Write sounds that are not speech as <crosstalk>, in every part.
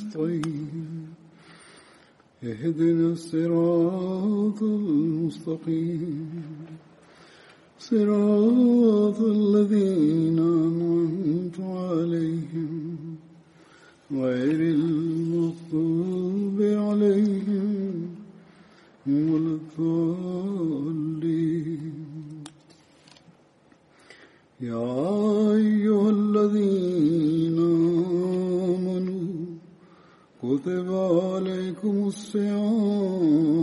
نستعين اهدنا الصراط المستقيم. صراط الذين أنعمت عليهم غير المغضوب عليهم ولا الضالين. يا أيها الذين كتب عليكم الصيام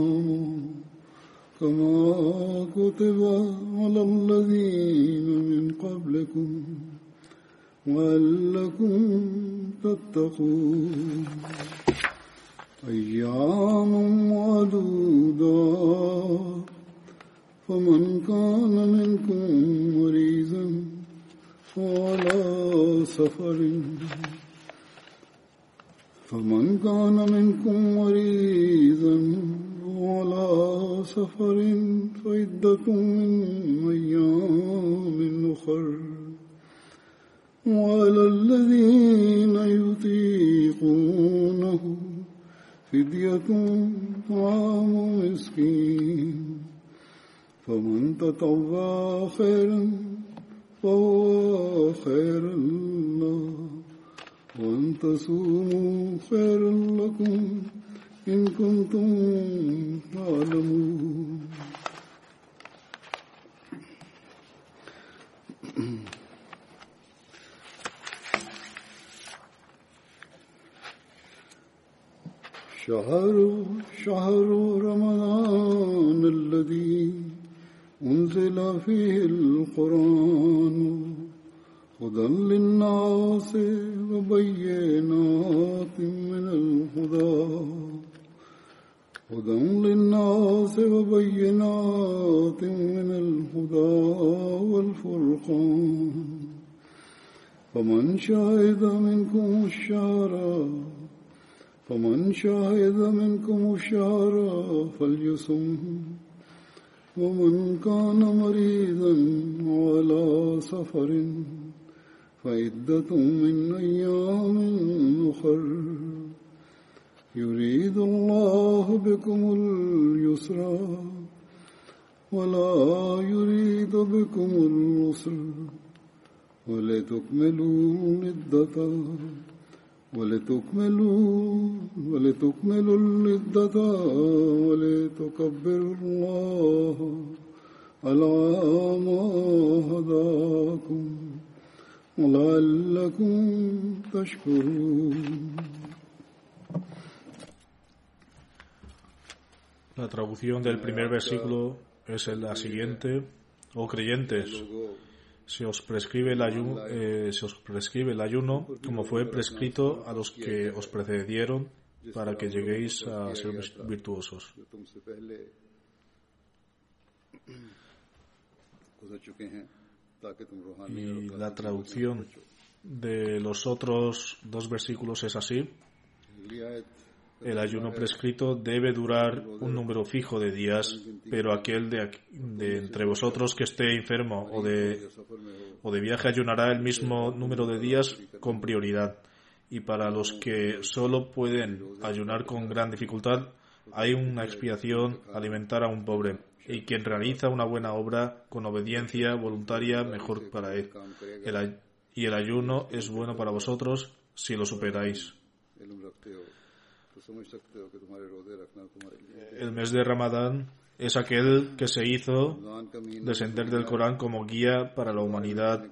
كما كتب على الذين من قبلكم وألكم تتقون. أيام معدودات فمن كان منكم مريضا فعلى سفر. فمن كان منكم مريضا وعلى سفر فعدة من أيام أخر. وعلى الذين يطيقونه فدية طعام مسكين. فمن تطوع خيرا فهو خير له وأن تصوموا خيرا لكم إن كنتم تعلمون. شهر شهر رمضان الذي أنزل فيه القرآن. هدى للناس وبينات من الهدى هدى للناس وبينات من الهدى والفرقان فمن شهد منكم الشهر فمن شهد منكم الشهر فليصم ومن كان مريضا على سفر فعدة من أيام أخر. يريد الله بكم اليسر ولا يريد بكم العسر. ولتكملوا العدة ولتكملوا ولتكملوا العدة ولتكبروا الله على ما هداكم. ولعلكم تشكرون La traducción del primer versículo es la siguiente. Oh creyentes, se os prescribe el ayuno, eh, se os prescribe el ayuno como fue prescrito a los que os precedieron para que lleguéis a ser virtuosos. Y la traducción de los otros dos versículos es así. El ayuno prescrito debe durar un número fijo de días, pero aquel de, de, entre vosotros que esté enfermo o de, o de viaje ayunará el mismo número de días con prioridad. Y para los que solo pueden ayunar con gran dificultad, hay una expiación alimentar a un pobre y quien realiza una buena obra con obediencia voluntaria, mejor para él. Y el ayuno es bueno para vosotros si lo superáis. El mes de Ramadán es aquel que se hizo descender del Corán como guía para la humanidad,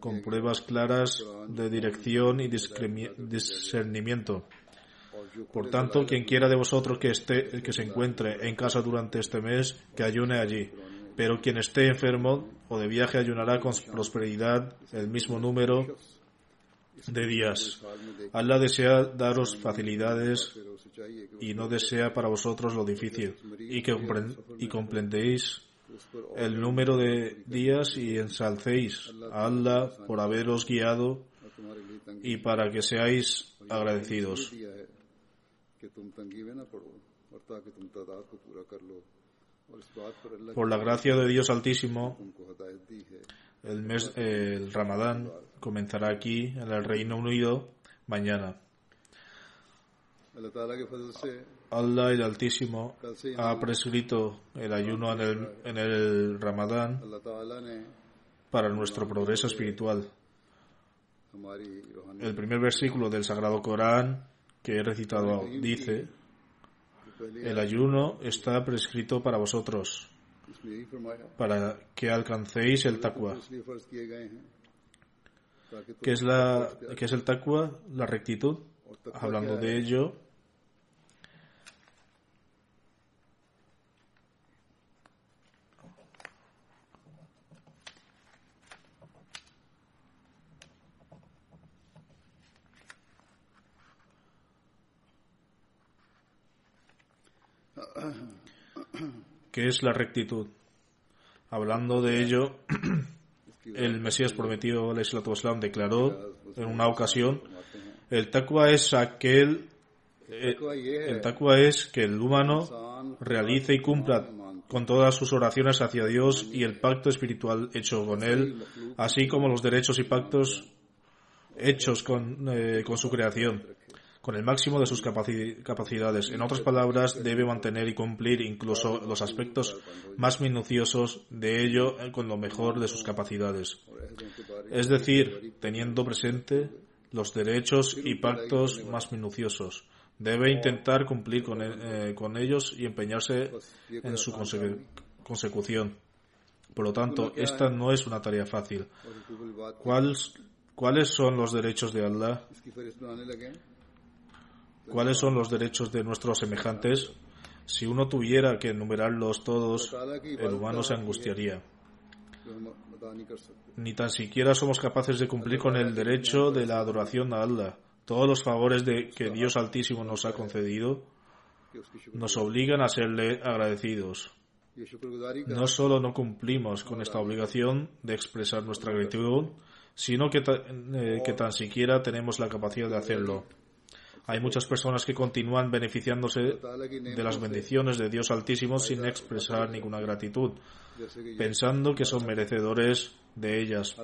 con pruebas claras de dirección y discernimiento. Por tanto, quien quiera de vosotros que, esté, que se encuentre en casa durante este mes, que ayune allí. Pero quien esté enfermo o de viaje ayunará con prosperidad el mismo número de días. Allah desea daros facilidades y no desea para vosotros lo difícil y que y comprendéis el número de días y ensalcéis a Allah por haberos guiado y para que seáis agradecidos. Por la gracia de Dios Altísimo, el mes, el Ramadán comenzará aquí en el Reino Unido mañana. Allah el Altísimo ha prescrito el ayuno en el, en el Ramadán para nuestro progreso espiritual. El primer versículo del Sagrado Corán que he recitado dice, el ayuno está prescrito para vosotros, para que alcancéis el taqwa. ¿Qué es, la, qué es el taqwa? La rectitud. Hablando de ello, que es la rectitud. Hablando de ello, <clears throat> el Mesías prometido, al declaró en una ocasión, el taqwa es aquel, eh, es que el humano realice y cumpla con todas sus oraciones hacia Dios y el pacto espiritual hecho con Él, así como los derechos y pactos hechos con eh, su creación con el máximo de sus capacidades. En otras palabras, debe mantener y cumplir incluso los aspectos más minuciosos de ello eh, con lo mejor de sus capacidades. Es decir, teniendo presente los derechos y pactos más minuciosos. Debe intentar cumplir con, e, eh, con ellos y empeñarse en su consecución. Por lo tanto, esta no es una tarea fácil. ¿Cuáles son los derechos de Allah? cuáles son los derechos de nuestros semejantes, si uno tuviera que enumerarlos todos, el humano se angustiaría. Ni tan siquiera somos capaces de cumplir con el derecho de la adoración a Allah. Todos los favores que Dios Altísimo nos ha concedido nos obligan a serle agradecidos. No solo no cumplimos con esta obligación de expresar nuestra gratitud, sino que, eh, que tan siquiera tenemos la capacidad de hacerlo. Hay muchas personas que continúan beneficiándose de las bendiciones de Dios Altísimo sin expresar ninguna gratitud, pensando que son merecedores de ellas.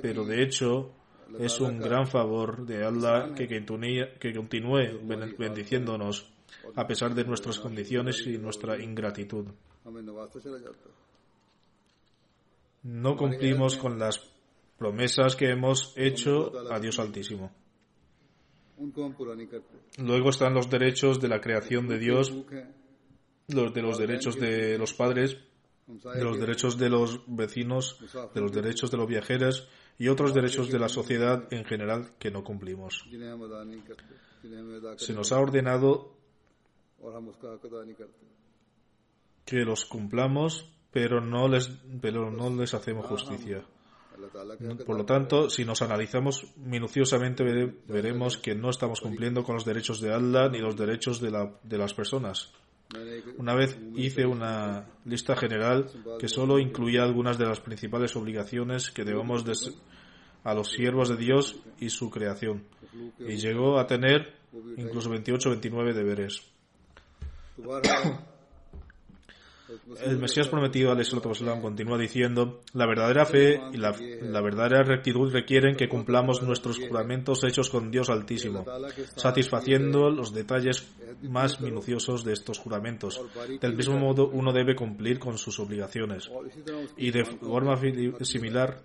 Pero de hecho, es un gran favor de Allah que, que continúe bendiciéndonos a pesar de nuestras condiciones y nuestra ingratitud. No cumplimos con las promesas que hemos hecho a Dios Altísimo. Luego están los derechos de la creación de Dios, los de los derechos de los padres, de los derechos de los vecinos, de los derechos de los viajeros y otros derechos de la sociedad en general que no cumplimos. Se nos ha ordenado que los cumplamos, pero no les, pero no les hacemos justicia. Por lo tanto, si nos analizamos minuciosamente, veremos que no estamos cumpliendo con los derechos de Allah ni los derechos de, la, de las personas. Una vez hice una lista general que solo incluía algunas de las principales obligaciones que debemos a los siervos de Dios y su creación, y llegó a tener incluso 28 29 deberes. El Mesías prometido, Alexis continúa diciendo, la verdadera fe y la verdadera rectitud requieren que cumplamos nuestros juramentos hechos con Dios Altísimo, satisfaciendo los detalles más minuciosos de estos juramentos. Del mismo modo, uno debe cumplir con sus obligaciones. Y de forma similar,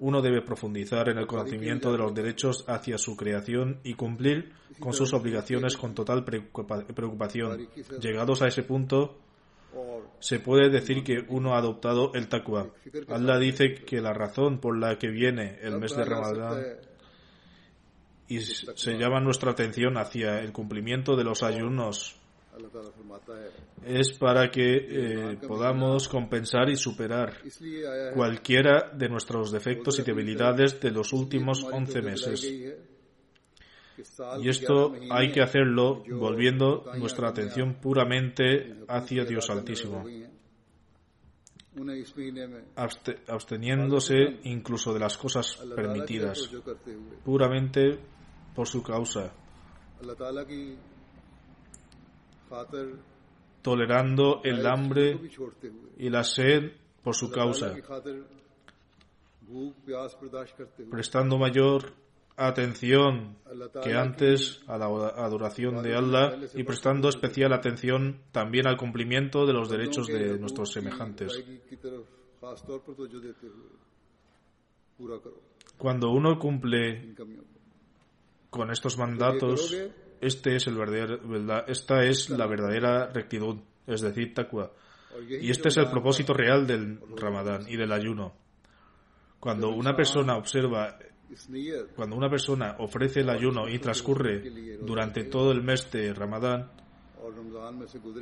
uno debe profundizar en el conocimiento de los derechos hacia su creación y cumplir con sus obligaciones con total preocupación. Llegados a ese punto, se puede decir que uno ha adoptado el taqwa. Allah dice que la razón por la que viene el mes de Ramadán y se llama nuestra atención hacia el cumplimiento de los ayunos es para que eh, podamos compensar y superar cualquiera de nuestros defectos y debilidades de los últimos 11 meses. Y esto hay que hacerlo volviendo nuestra atención puramente hacia Dios Altísimo, absteniéndose incluso de las cosas permitidas, puramente por su causa, tolerando el hambre y la sed por su causa, prestando mayor atención que antes a la adoración de Allah y prestando especial atención también al cumplimiento de los derechos de nuestros semejantes. Cuando uno cumple con estos mandatos, este es el verdadero, esta es la verdadera rectitud, es decir, taqwa. Y este es el propósito real del Ramadán y del ayuno. Cuando una persona observa, cuando una persona ofrece el ayuno y transcurre durante todo el mes de Ramadán,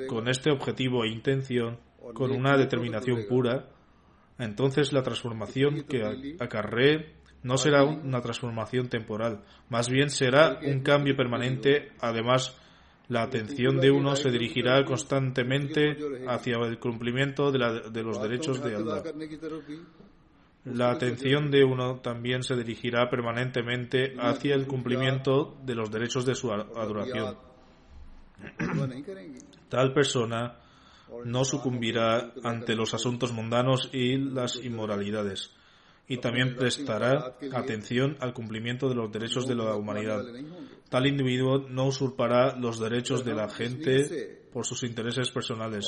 con este objetivo e intención, con una determinación pura, entonces la transformación que acarree no será una transformación temporal, más bien será un cambio permanente. Además, la atención de uno se dirigirá constantemente hacia el cumplimiento de, los derechos de Allah. La atención de uno también se dirigirá permanentemente hacia el cumplimiento de los derechos de su adoración. <clears throat> Tal persona no sucumbirá ante los asuntos mundanos y las inmoralidades y también prestará atención al cumplimiento de los derechos de la humanidad. Tal individuo no usurpará los derechos de la gente por sus intereses personales.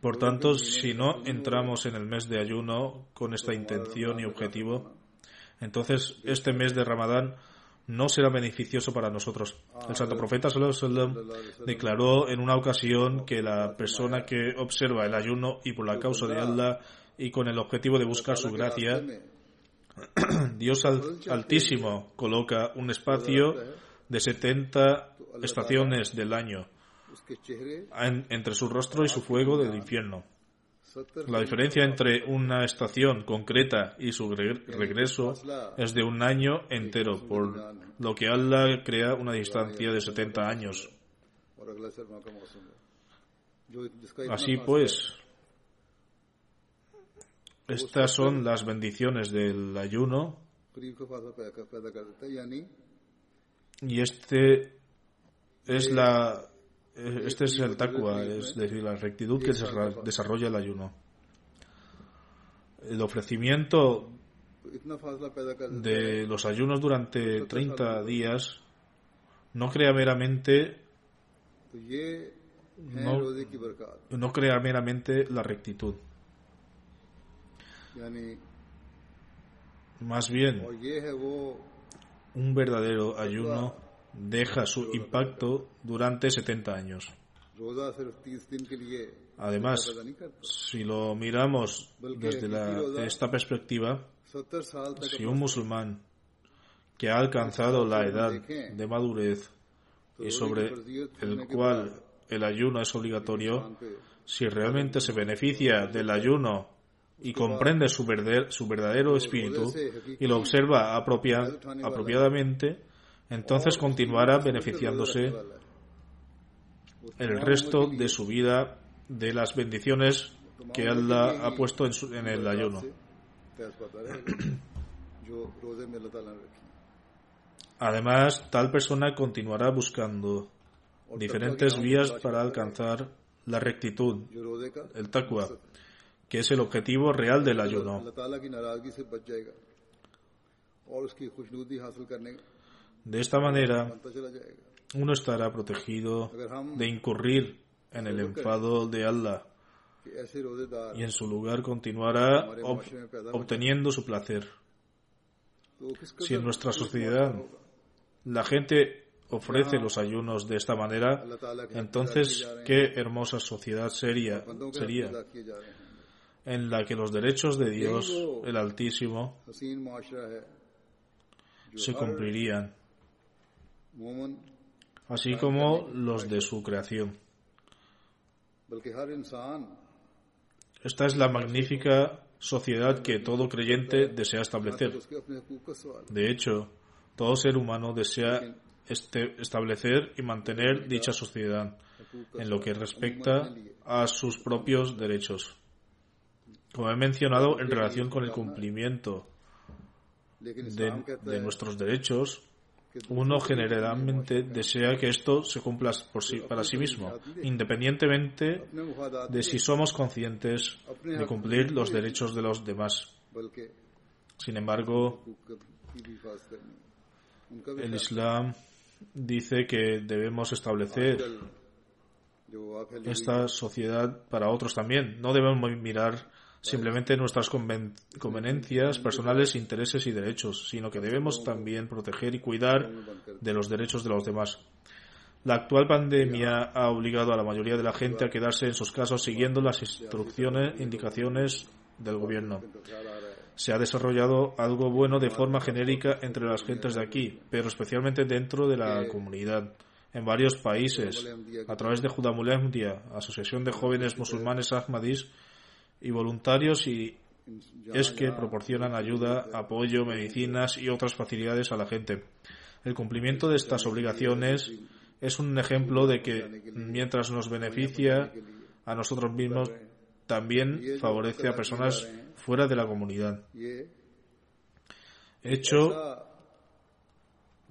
Por tanto, si no entramos en el mes de ayuno con esta intención y objetivo, entonces este mes de Ramadán no será beneficioso para nosotros. El santo profeta sallam, declaró en una ocasión que la persona que observa el ayuno y por la causa de Allah y con el objetivo de buscar su gracia, <clears throat> Dios Altísimo coloca un espacio de 70 estaciones del año entre su rostro y su fuego del infierno. La diferencia entre una estación concreta y su regreso es de un año entero, por lo que Allah crea una distancia de 70 años. Así pues, estas son las bendiciones del ayuno. Y este es la este es el taqwa, es decir, la rectitud que se desarrolla el ayuno. El ofrecimiento de los ayunos durante 30 días no crea meramente no crea meramente la rectitud. Más bien, un verdadero ayuno deja su impacto durante 70 años. Además, si lo miramos desde esta perspectiva, si un musulmán que ha alcanzado la edad de madurez y sobre el cual el ayuno es obligatorio, si realmente se beneficia del ayuno y comprende su, su verdadero espíritu y lo observa apropiadamente, entonces continuará beneficiándose el resto de su vida de las bendiciones que Allah ha puesto en, en el ayuno. Además, tal persona continuará buscando diferentes vías para alcanzar la rectitud, el taqwa, que es el objetivo real del ayuno. De esta manera, uno estará protegido de incurrir en el enfado de Allah. y en su lugar continuará obteniendo su placer. Si en nuestra sociedad la gente ofrece los ayunos de esta manera, entonces qué hermosa sociedad sería, sería en la que los derechos de Dios, el Altísimo, se cumplirían, así como los de su creación. Esta es la magnífica sociedad que todo creyente desea establecer. De hecho, todo ser humano desea este, establecer y mantener dicha sociedad en lo que respecta a sus propios derechos. Como he mencionado, en relación con el cumplimiento de, nuestros derechos, uno generalmente desea que esto se cumpla por sí, para sí mismo, independientemente de si somos conscientes de cumplir los derechos de los demás. Sin embargo, el Islam dice que debemos establecer esta sociedad para otros también. No debemos mirar simplemente nuestras conveniencias personales, intereses y derechos, sino que debemos también proteger y cuidar de los derechos de los demás. La actual pandemia ha obligado a la mayoría de la gente a quedarse en sus casas siguiendo las instrucciones, indicaciones del gobierno. Se ha desarrollado algo bueno de forma genérica entre las gentes de aquí, pero especialmente dentro de la comunidad en varios países, a través de Judamulemdia, Asociación de Jóvenes Musulmanes Ahmadis, y voluntarios y es que proporcionan ayuda, apoyo, medicinas y otras facilidades a la gente. El cumplimiento de estas obligaciones es un ejemplo de que mientras nos beneficia a nosotros mismos, también favorece a personas fuera de la comunidad. Hecho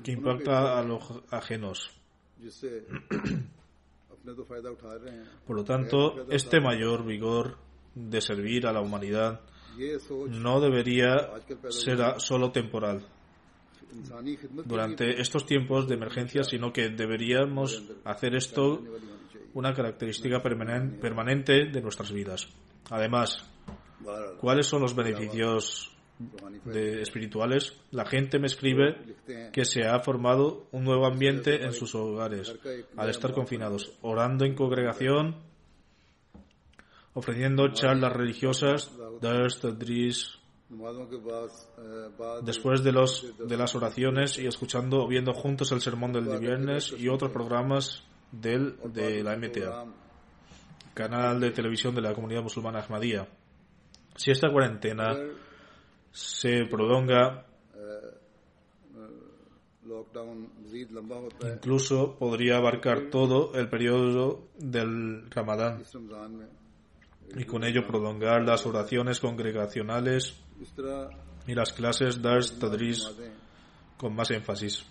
que impacta a los ajenos. <clears throat> Por lo tanto, este mayor vigor de servir a la humanidad no debería ser solo temporal. Durante estos tiempos de emergencia, sino que deberíamos hacer esto una característica permanente. de nuestras vidas. Además, ¿cuáles son los beneficios espirituales? La gente me escribe que se ha formado un nuevo ambiente en sus hogares al estar confinados, orando en congregación ofreciendo charlas religiosas, después de, los, de las oraciones y escuchando viendo juntos el sermón del viernes y otros programas del, de la MTA, canal de televisión de la comunidad musulmana Ahmadía. Si esta cuarentena se prolonga, incluso podría abarcar todo el periodo del Ramadán y con ello prolongar las oraciones congregacionales y las clases Dars Tadris con más énfasis.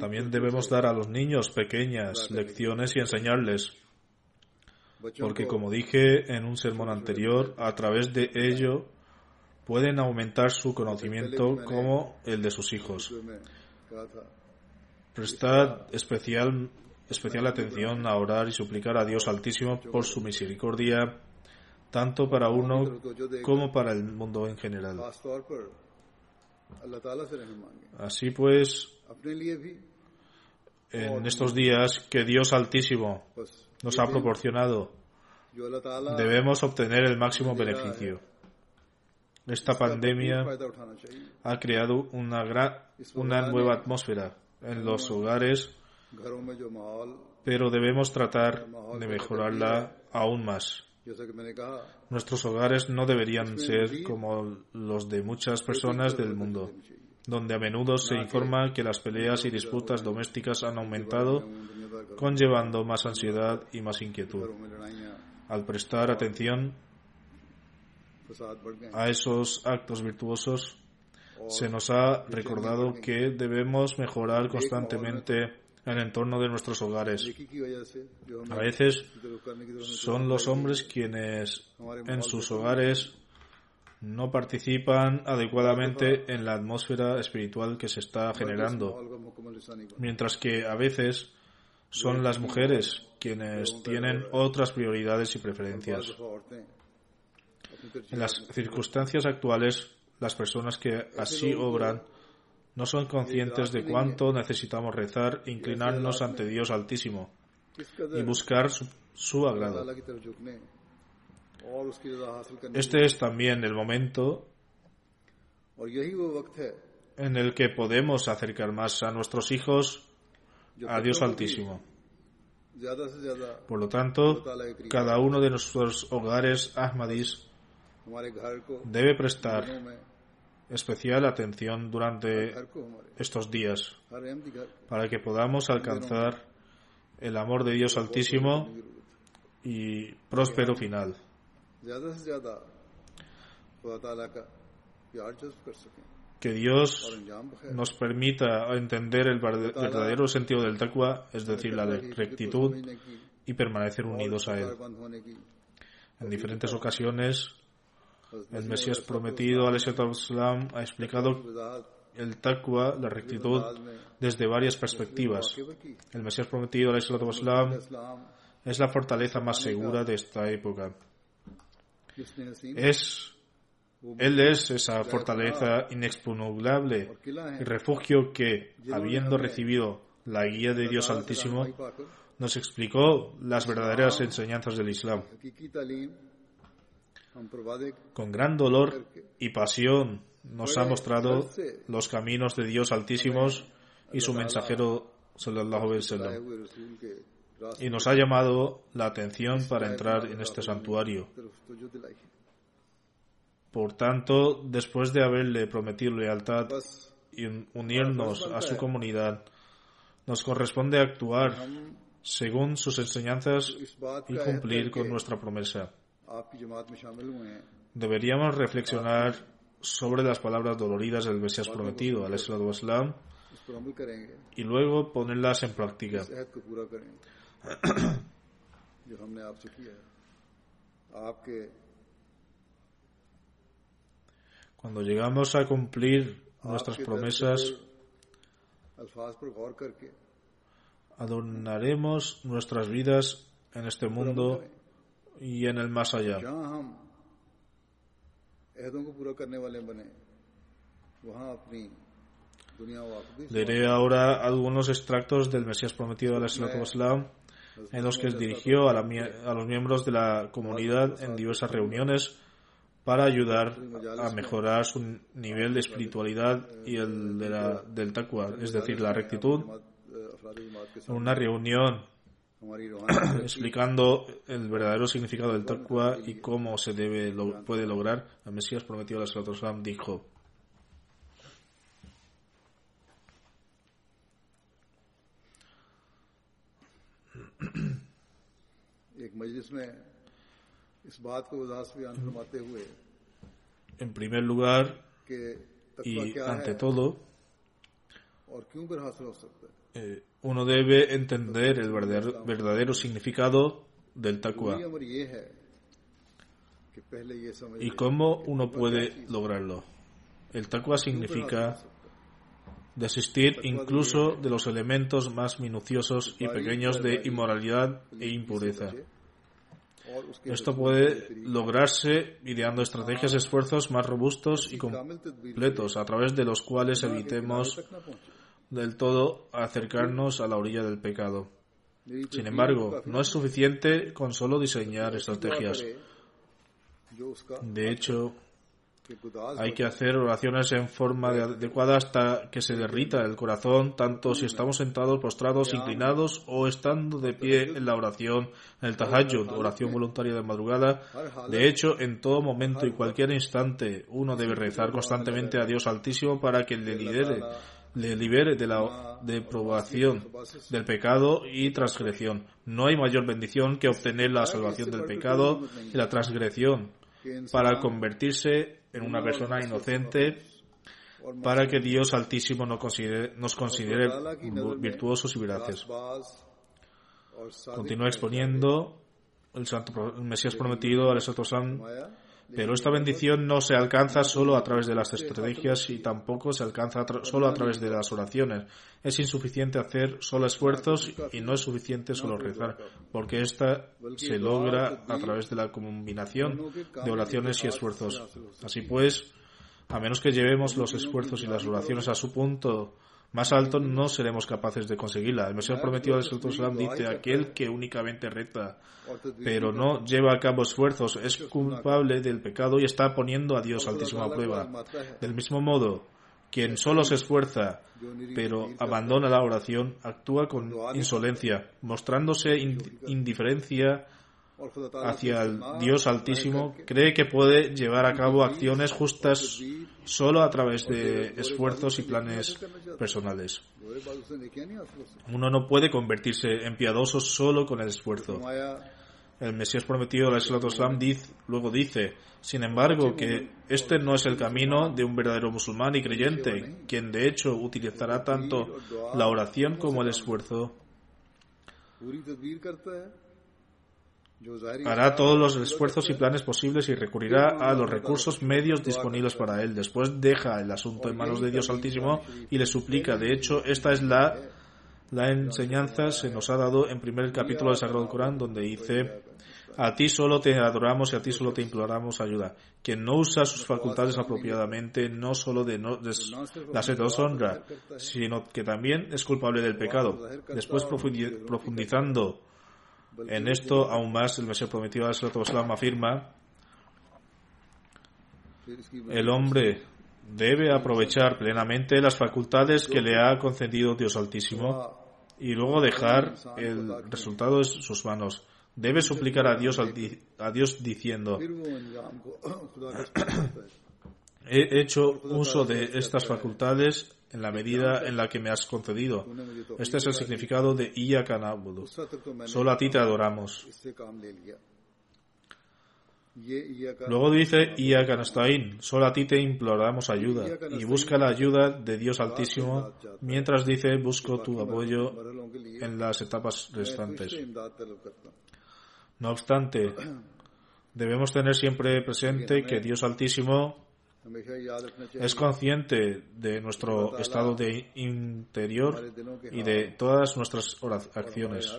También debemos dar a los niños pequeñas lecciones y enseñarles, porque como dije en un sermón anterior, a través de ello pueden aumentar su conocimiento como el de sus hijos. Prestad especial especial atención a orar y suplicar a Dios Altísimo por su misericordia, tanto para uno como para el mundo en general. Así pues, en estos días que Dios Altísimo nos ha proporcionado, debemos obtener el máximo beneficio. Esta pandemia ha creado una, gran, una nueva atmósfera en los hogares pero debemos tratar de mejorarla aún más. Nuestros hogares no deberían ser como los de muchas personas del mundo, donde a menudo se informa que las peleas y disputas domésticas han aumentado, conllevando más ansiedad y más inquietud. Al prestar atención a esos actos virtuosos, se nos ha recordado que debemos mejorar constantemente en el entorno de nuestros hogares. A veces son los hombres quienes en sus hogares no participan adecuadamente en la atmósfera espiritual que se está generando, mientras que a veces son las mujeres quienes tienen otras prioridades y preferencias. En las circunstancias actuales, las personas que así obran no son conscientes de cuánto necesitamos rezar inclinarnos ante Dios Altísimo y buscar su, agrado. Este es también el momento en el que podemos acercar más a nuestros hijos a Dios Altísimo. Por lo tanto, cada uno de nuestros hogares Ahmadis debe prestar especial atención durante estos días para que podamos alcanzar el amor de Dios Altísimo y próspero final. Que Dios nos permita entender el verdadero sentido del taqwa, es decir, la rectitud, y permanecer unidos a Él. En diferentes ocasiones, el Mesías prometido, al-Islam, ha explicado el taqwa, la rectitud, desde varias perspectivas. El Mesías prometido, al-Islam, es la fortaleza más segura de esta época. Es, él es esa fortaleza inexpugnable y refugio que, habiendo recibido la guía de Dios Altísimo, nos explicó las verdaderas enseñanzas del Islam. Con gran dolor y pasión nos ha mostrado los caminos de Dios altísimos y su mensajero y nos ha llamado la atención para entrar en este santuario. Por tanto, después de haberle prometido lealtad y unirnos a su comunidad, nos corresponde actuar según sus enseñanzas y cumplir con nuestra promesa. Deberíamos reflexionar sobre las palabras doloridas del Mesías prometido, al Islam, y luego ponerlas en práctica. Cuando llegamos a cumplir nuestras promesas, adornaremos nuestras vidas en este mundo y en el más allá. Leeré ahora algunos extractos del Mesías prometido al Islam en los que dirigió a, los miembros de la comunidad en diversas reuniones para ayudar a mejorar su nivel de espiritualidad y el de la, del taqwa, es decir, la rectitud. En una reunión <coughs> explicando el verdadero significado del taqwa y cómo se debe puede lograr, el Mesías prometido a la dijo en primer lugar y ante todo eh, uno debe entender el verdadero, significado del taqwa y cómo uno puede lograrlo. El taqwa significa desistir incluso de los elementos más minuciosos y pequeños de inmoralidad e impureza. Esto puede lograrse ideando estrategias y esfuerzos más robustos y completos a través de los cuales evitemos del todo acercarnos a la orilla del pecado. Sin embargo, no es suficiente con solo diseñar estrategias. De hecho, hay que hacer oraciones en forma adecuada hasta que se derrita el corazón, tanto si estamos sentados, postrados, inclinados o estando de pie en la oración, en el tahajjud, oración voluntaria de madrugada. De hecho, en todo momento y cualquier instante, uno debe rezar constantemente a Dios Altísimo para que le lidere le libere de la deprobación del pecado y transgresión. No hay mayor bendición que obtener la salvación del pecado y la transgresión para convertirse en una persona inocente para que Dios Altísimo nos considere, nos considere virtuosos y veraces. Continúa exponiendo el, Santo, Mesías prometido, al San Pero esta bendición no se alcanza solo a través de las estrategias y tampoco se alcanza solo a través de las oraciones. Es insuficiente hacer solo esfuerzos y no es suficiente solo rezar, porque esta se logra a través de la combinación de oraciones y esfuerzos. Así pues, a menos que llevemos los esfuerzos y las oraciones a su punto más alto no seremos capaces de conseguirla. El Mesías prometido del Islam dice, aquel que únicamente reta, pero no lleva a cabo esfuerzos, es culpable del pecado y está poniendo a Dios altísimo a prueba. Del mismo modo, quien solo se esfuerza, pero abandona la oración, actúa con insolencia, mostrándose indiferencia hacia el Dios Altísimo, cree que puede llevar a cabo acciones justas solo a través de esfuerzos y planes personales. Uno no puede convertirse en piadoso solo con el esfuerzo. El Mesías prometido, la Islam, luego dice, sin embargo, que este no es el camino de un verdadero musulmán y creyente, quien de hecho utilizará tanto la oración como el esfuerzo hará todos los esfuerzos y planes posibles y recurrirá a los recursos medios disponibles para él. Después deja el asunto en manos de Dios Altísimo y le suplica. De hecho, esta es la, la enseñanza se nos ha dado en primer capítulo del Sagrado Corán, donde dice, a ti solo te adoramos y a ti solo te imploramos ayuda. Quien no usa sus facultades apropiadamente no solo de no, de, la sed honra, sino que también es culpable del pecado. Después profundizando en esto, aún más, el Mesías prometido Islam afirma, el hombre debe aprovechar plenamente las facultades que le ha concedido Dios Altísimo y luego dejar el resultado en sus manos. Debe suplicar a Dios, a Dios diciendo, <clears throat> he hecho uso de estas facultades en la medida en la que me has concedido. Este es el significado de Iyakanabudu. Solo a ti te adoramos. Luego dice Iyakanastain, solo a ti te imploramos ayuda y busca la ayuda de Dios Altísimo mientras dice busco tu apoyo en las etapas restantes. No obstante, debemos tener siempre presente que Dios Altísimo es consciente de nuestro estado de interior y de todas nuestras acciones.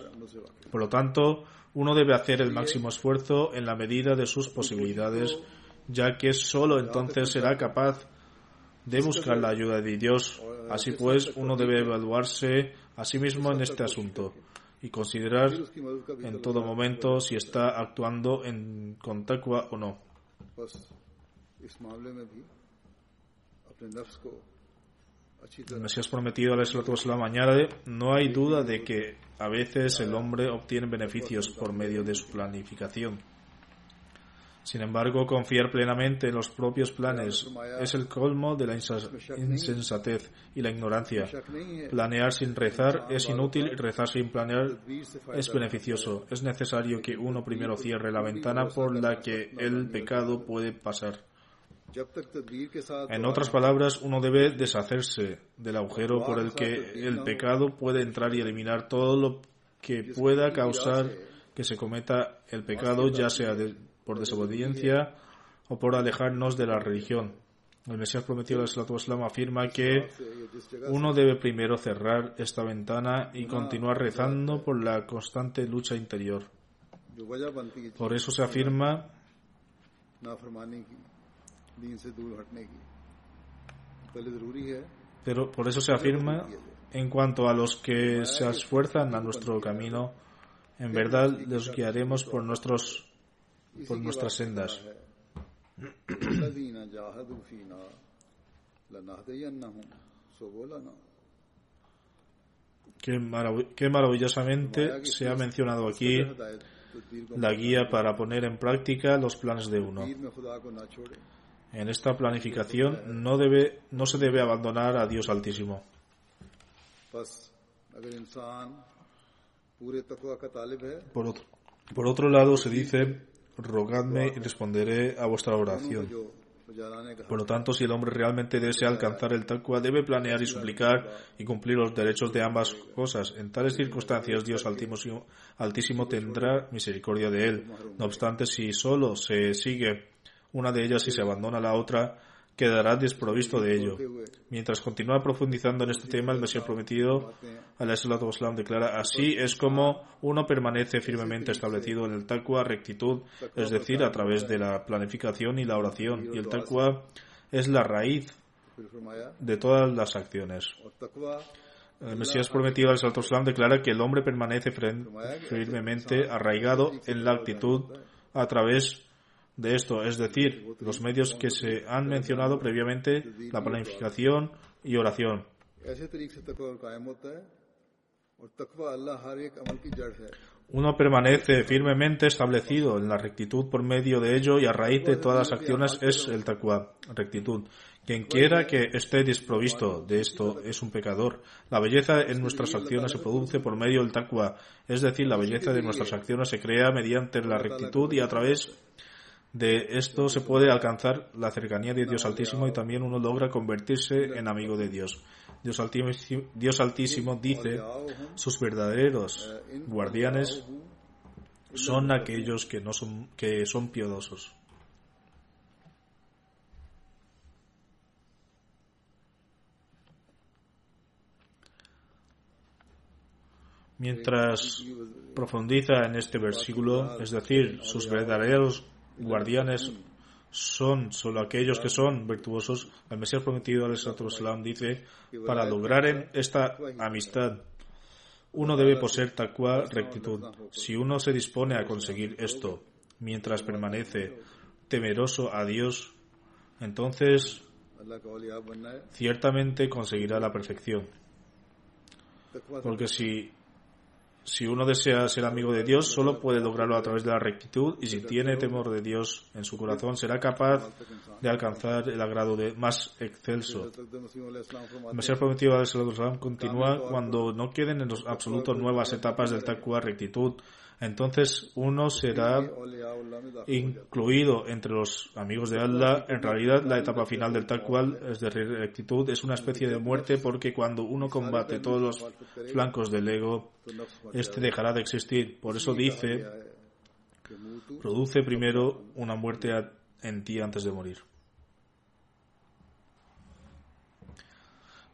Por lo tanto, uno debe hacer el máximo esfuerzo en la medida de sus posibilidades, ya que solo entonces será capaz de buscar la ayuda de Dios. Así pues, uno debe evaluarse a sí mismo en este asunto y considerar en todo momento si está actuando en contacto o no. El Mesías prometido la mañana no hay duda de que a veces el hombre obtiene beneficios por medio de su planificación. Sin embargo, confiar plenamente en los propios planes es el colmo de la insensatez y la ignorancia. Planear sin rezar es inútil y rezar sin planear es beneficioso. Es necesario que uno primero cierre la ventana por la que el pecado puede pasar. En otras palabras, uno debe deshacerse del agujero por el que el pecado puede entrar y eliminar todo lo que pueda causar que se cometa el pecado, ya sea por desobediencia. o por alejarnos de la religión. El Mesías prometido de Islam afirma que uno debe primero cerrar esta ventana y continuar rezando por la constante lucha interior. Por eso se afirma pero por eso se afirma, en cuanto a los que se esfuerzan a nuestro camino, en verdad les guiaremos por, nuestros, por nuestras sendas. <clears throat> Qué, maravillosamente se ha mencionado aquí la guía para poner en práctica los planes de uno. En esta planificación no, debe, no se debe abandonar a Dios Altísimo. Por otro, por otro lado se dice, rogadme y responderé a vuestra oración. Por lo tanto, si el hombre realmente desea alcanzar el taqwa, debe planear y suplicar y cumplir los derechos de ambas cosas. En tales circunstancias, Dios Altísimo, Altísimo tendrá misericordia de él. No obstante, si solo se sigue una de ellas y se abandona la otra, quedará desprovisto de ello. Mientras continúa profundizando en este tema, el Mesías prometido, Islam declara, así es como uno permanece firmemente establecido en el taqwa rectitud, es decir, a través de la planificación y la oración. Y el taqwa es la raíz de todas las acciones. El Mesías prometido al Islam declara que el hombre permanece firmemente arraigado en la actitud a través de esto, es decir, los medios que se han mencionado previamente, la planificación y oración. Uno permanece firmemente establecido en la rectitud por medio de ello y a raíz de todas las acciones es el taqwa, rectitud. Quien quiera que esté desprovisto de esto es un pecador. La belleza en nuestras acciones se produce por medio del taqwa, es decir, la belleza de nuestras acciones se crea mediante la rectitud y a través de esto se puede alcanzar la cercanía de Dios Altísimo y también uno logra convertirse en amigo de Dios. Dios Altísimo, Dios Altísimo dice, sus verdaderos guardianes son aquellos que, no son, que son piadosos. Mientras profundiza en este versículo, es decir, sus verdaderos guardianes son solo aquellos que son virtuosos. El Mesías prometido al dice, para lograr esta amistad, uno debe poseer taqwa rectitud. Si uno se dispone a conseguir esto mientras permanece temeroso a Dios, entonces ciertamente conseguirá la perfección. Porque si si uno desea ser amigo de Dios, solo puede lograrlo a través de la rectitud y si tiene temor de Dios en su corazón, será capaz de alcanzar el agrado de más excelso. El Mesías prometido de continúa cuando no queden en los absolutos nuevas etapas del taqwa rectitud, entonces uno será incluido entre los amigos de Allah. En realidad, la etapa final del taqwa, es de rectitud, es una especie de muerte porque cuando uno combate todos los flancos del ego, este dejará de existir. Por eso dice, produce primero una muerte en ti antes de morir.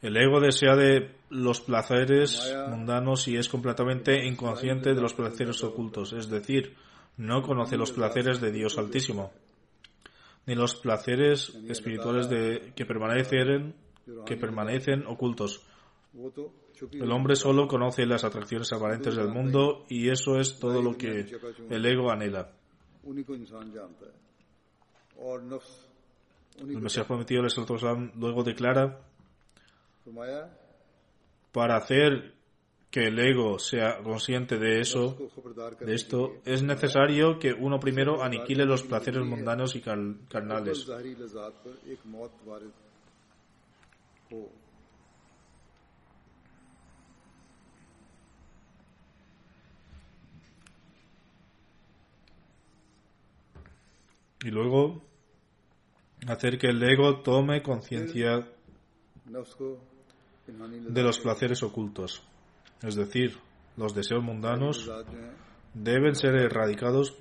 El ego desea de los placeres mundanos y es completamente inconsciente de los placeres ocultos, es decir, no conoce los placeres de Dios Altísimo, ni los placeres espirituales de, que, permanecen, que permanecen ocultos. El hombre solo conoce las atracciones aparentes del mundo y eso es todo lo que el ego anhela. El Mesías prometido, luego declara para hacer que el ego sea consciente de eso, de esto, es necesario que uno primero aniquile los placeres mundanos y carnales. Y luego hacer que el ego tome conciencia de los placeres ocultos, es decir, los deseos mundanos deben ser erradicados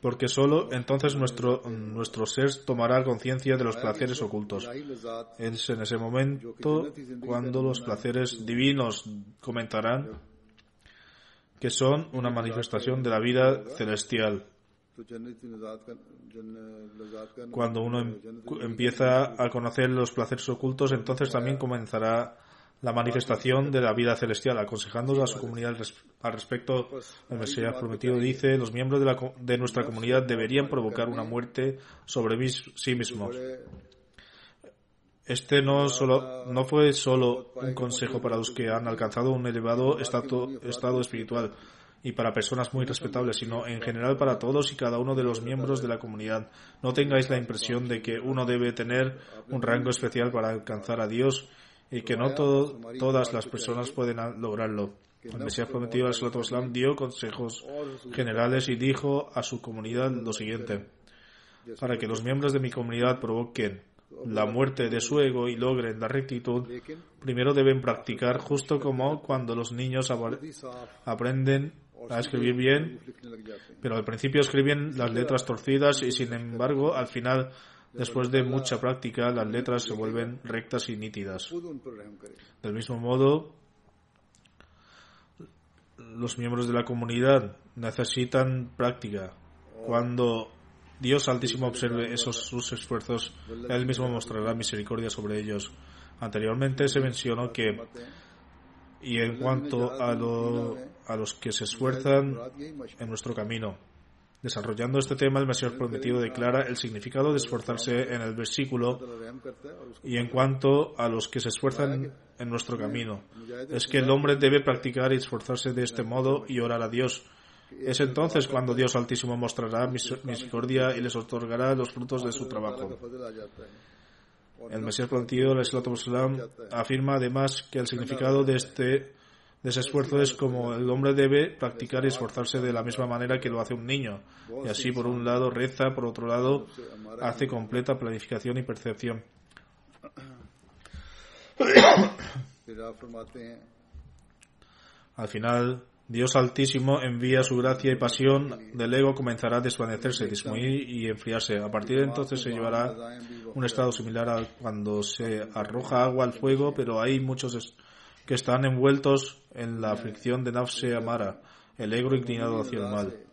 porque solo entonces nuestro, nuestro ser tomará conciencia de los placeres ocultos. Es en ese momento cuando los placeres divinos comentarán que son una manifestación de la vida celestial cuando uno em, empieza a conocer los placeres ocultos, entonces también comenzará la manifestación de la vida celestial, aconsejando a su comunidad al respecto. El Mesías prometido dice, los miembros de, la, de nuestra comunidad deberían provocar una muerte sobre sí mismos. Este no, solo, no fue solo un consejo para los que han alcanzado un elevado estado espiritual, y para personas muy respetables, sino en general para todos y cada uno de los miembros de la comunidad. No tengáis la impresión de que uno debe tener un rango especial para alcanzar a Dios y que no todas las personas pueden lograrlo. El Mesías prometido al dio consejos generales y dijo a su comunidad lo siguiente. Para que los miembros de mi comunidad provoquen la muerte de su ego y logren la rectitud, primero deben practicar justo como cuando los niños aprenden a escribir bien, pero al principio escribían las letras torcidas y sin embargo al final, después de mucha práctica, las letras se vuelven rectas y nítidas. Del mismo modo, los miembros de la comunidad necesitan práctica. Cuando Dios Altísimo observe esos sus esfuerzos, Él mismo mostrará misericordia sobre ellos. Anteriormente se mencionó que, y en cuanto a, a los que se esfuerzan en nuestro camino, Desarrollando este tema, el Mesías prometido declara el significado de esforzarse en el versículo y en cuanto a los que se esfuerzan en nuestro camino. Es que el hombre debe practicar y esforzarse de este modo y orar a Dios. Es entonces cuando Dios Altísimo mostrará misericordia y les otorgará los frutos de su trabajo. El Mesías prometido, el Islam, afirma además que el significado de este de ese esfuerzo es como el hombre debe practicar y esforzarse de la misma manera que lo hace un niño. Y así, por un lado, reza, por otro lado, hace completa planificación y percepción. Al final, Dios Altísimo envía su gracia y pasión del ego comenzará a desvanecerse, disminuir y enfriarse. A partir de entonces se llevará un estado similar a cuando se arroja agua al fuego, pero hay muchos que están envueltos en la aflicción de nafse amara, el ego inclinado hacia el mal.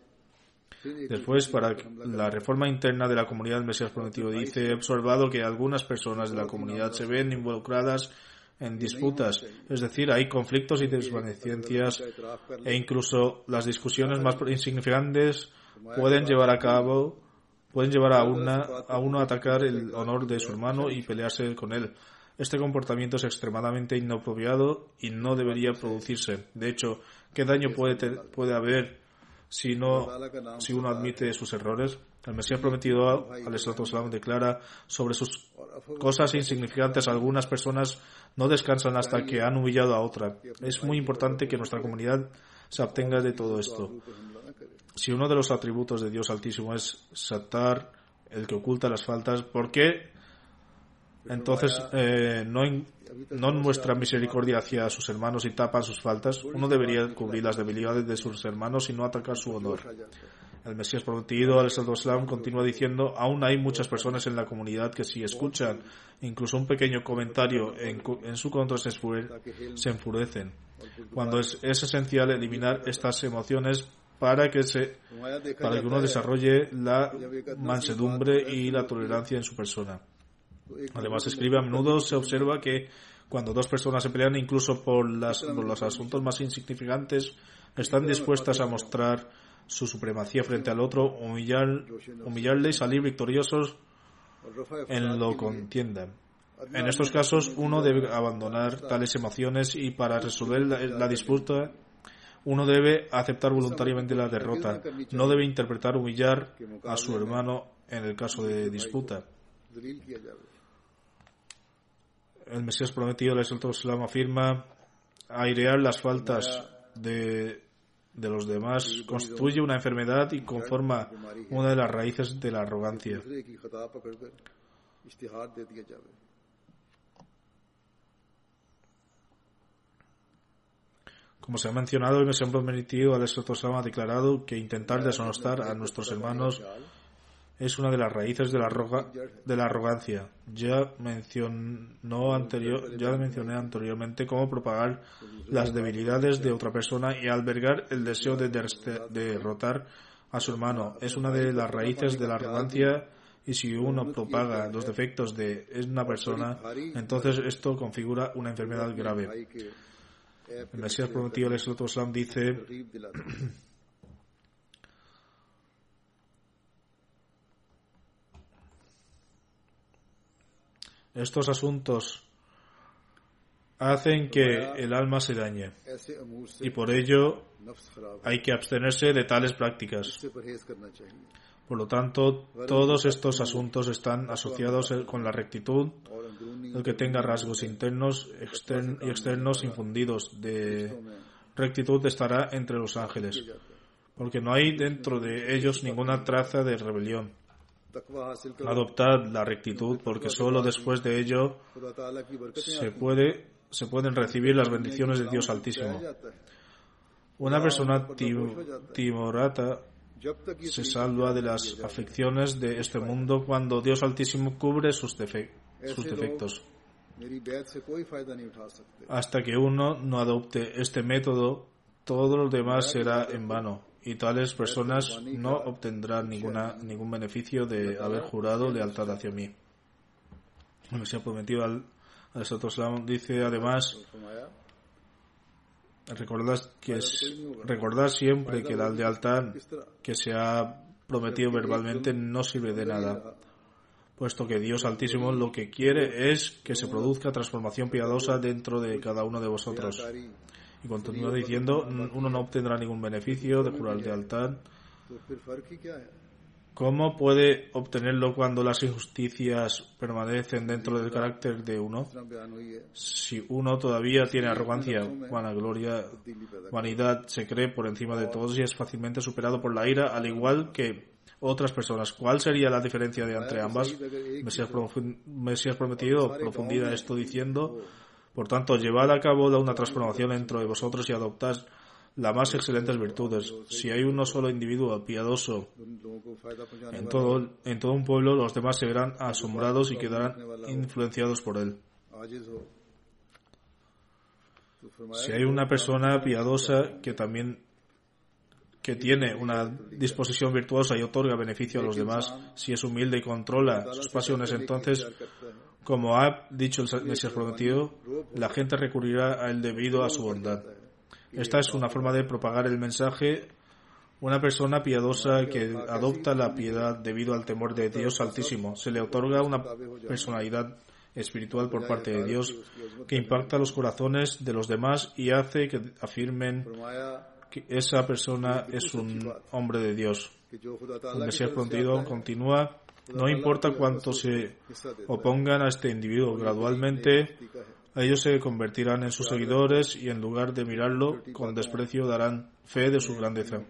Después, para la reforma interna de la comunidad del Mesías Prometido, dice, he observado que algunas personas de la comunidad se ven involucradas en disputas, es decir, hay conflictos y desvanecencias e incluso las discusiones más insignificantes pueden llevar a cabo, pueden llevar a, una, a uno a atacar el honor de su hermano y pelearse con él. Este comportamiento es extremadamente inapropiado y no debería producirse. De hecho, ¿qué daño puede, puede haber si, no, si uno admite sus errores? El Mesías prometido al Islam declara sobre sus cosas insignificantes. Algunas personas no descansan hasta que han humillado a otra. Es muy importante que nuestra comunidad se obtenga de todo esto. Si uno de los atributos de Dios Altísimo es Satar, el que oculta las faltas, ¿por qué entonces eh, no, no muestra misericordia hacia sus hermanos y tapa sus faltas. Uno debería cubrir las debilidades de sus hermanos y no atacar su honor. El Mesías prometido, al Islam, continúa diciendo, aún hay muchas personas en la comunidad que si escuchan incluso un pequeño comentario en, en su contra se, se enfurecen. Cuando es, es esencial eliminar estas emociones para que, se, para que uno desarrolle la mansedumbre y la tolerancia en su persona. Además, escribe a menudo se observa que cuando dos personas se pelean, incluso por, las, los asuntos más insignificantes, están dispuestas a mostrar su supremacía frente al otro, humillar, humillarle y salir victoriosos en lo contienda. En estos casos, uno debe abandonar tales emociones y para resolver la, disputa, uno debe aceptar voluntariamente la derrota. No debe interpretar humillar a su hermano en el caso de disputa el Mesías prometido, el Islam afirma, airear las faltas de, de los demás constituye una enfermedad y conforma una de las raíces de la arrogancia. Como se ha mencionado, el Mesías prometido, el Islam ha declarado que intentar deshonestar a nuestros hermanos es una de las raíces de la, de la arrogancia. Ya, mencionó anterior, ya mencioné anteriormente cómo propagar las debilidades de otra persona y albergar el deseo de derrotar a su hermano. Es una de las raíces de la arrogancia y si uno propaga los defectos de una persona, entonces esto configura una enfermedad grave. El Mesías prometido, el Islam dice Estos asuntos hacen que el alma se dañe y por ello hay que abstenerse de tales prácticas. Por lo tanto, todos estos asuntos están asociados con la rectitud, el que tenga rasgos internos y externos infundidos de rectitud estará entre los ángeles, porque no hay dentro de ellos ninguna traza de rebelión. Adoptad la rectitud porque solo después de ello se, puede, se pueden recibir las bendiciones de Dios Altísimo. Una persona timorata se salva de las afecciones de este mundo cuando Dios Altísimo cubre sus defectos. Hasta que uno no adopte este método, todo lo demás será en vano y tales personas no obtendrán ninguna, ningún beneficio de haber jurado lealtad hacia mí. El Mesías prometido al, al dice además recordad que recordad siempre que la lealtad que se ha prometido verbalmente no sirve de nada puesto que Dios Altísimo lo que quiere es que se produzca transformación piadosa dentro de cada uno de vosotros. Y continúa diciendo, uno no obtendrá ningún beneficio de jurar lealtad. ¿Cómo puede obtenerlo cuando las injusticias permanecen dentro del carácter de uno? Si uno todavía tiene arrogancia, vanagloria, vanidad, se cree por encima de todos y es fácilmente superado por la ira, al igual que otras personas. ¿Cuál sería la diferencia de entre ambas? Mesías, prometido profundidad esto diciendo, por tanto, llevad a cabo una transformación dentro de vosotros y adoptad las más excelentes virtudes. Si hay uno solo individuo piadoso en todo, en todo un pueblo, los demás se verán asombrados y quedarán influenciados por él. Si hay una persona piadosa que también que tiene una disposición virtuosa y otorga beneficio a los demás, si es humilde y controla sus pasiones, entonces, como ha dicho el Mesías prometido, la gente recurrirá a él debido a su bondad. Esta es una forma de propagar el mensaje. Una persona piadosa que adopta la piedad debido al temor de Dios Altísimo, se le otorga una personalidad espiritual por parte de Dios que impacta los corazones de los demás y hace que afirmen esa persona es un hombre de Dios. El Mesías prometido continúa, no importa cuánto se opongan a este individuo, gradualmente ellos se convertirán en sus seguidores y en lugar de mirarlo con desprecio darán fe de su grandeza.